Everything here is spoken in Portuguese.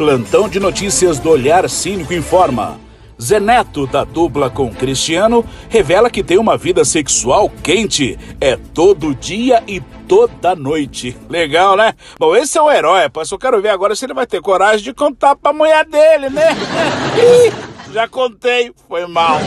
Plantão de notícias do Olhar Cínico informa. Zeneto, da dupla com Cristiano, revela que tem uma vida sexual quente. É todo dia e toda noite. Legal, né? Bom, esse é um herói, rapaz. Só quero ver agora se ele vai ter coragem de contar pra mulher dele, né? Já contei, foi mal.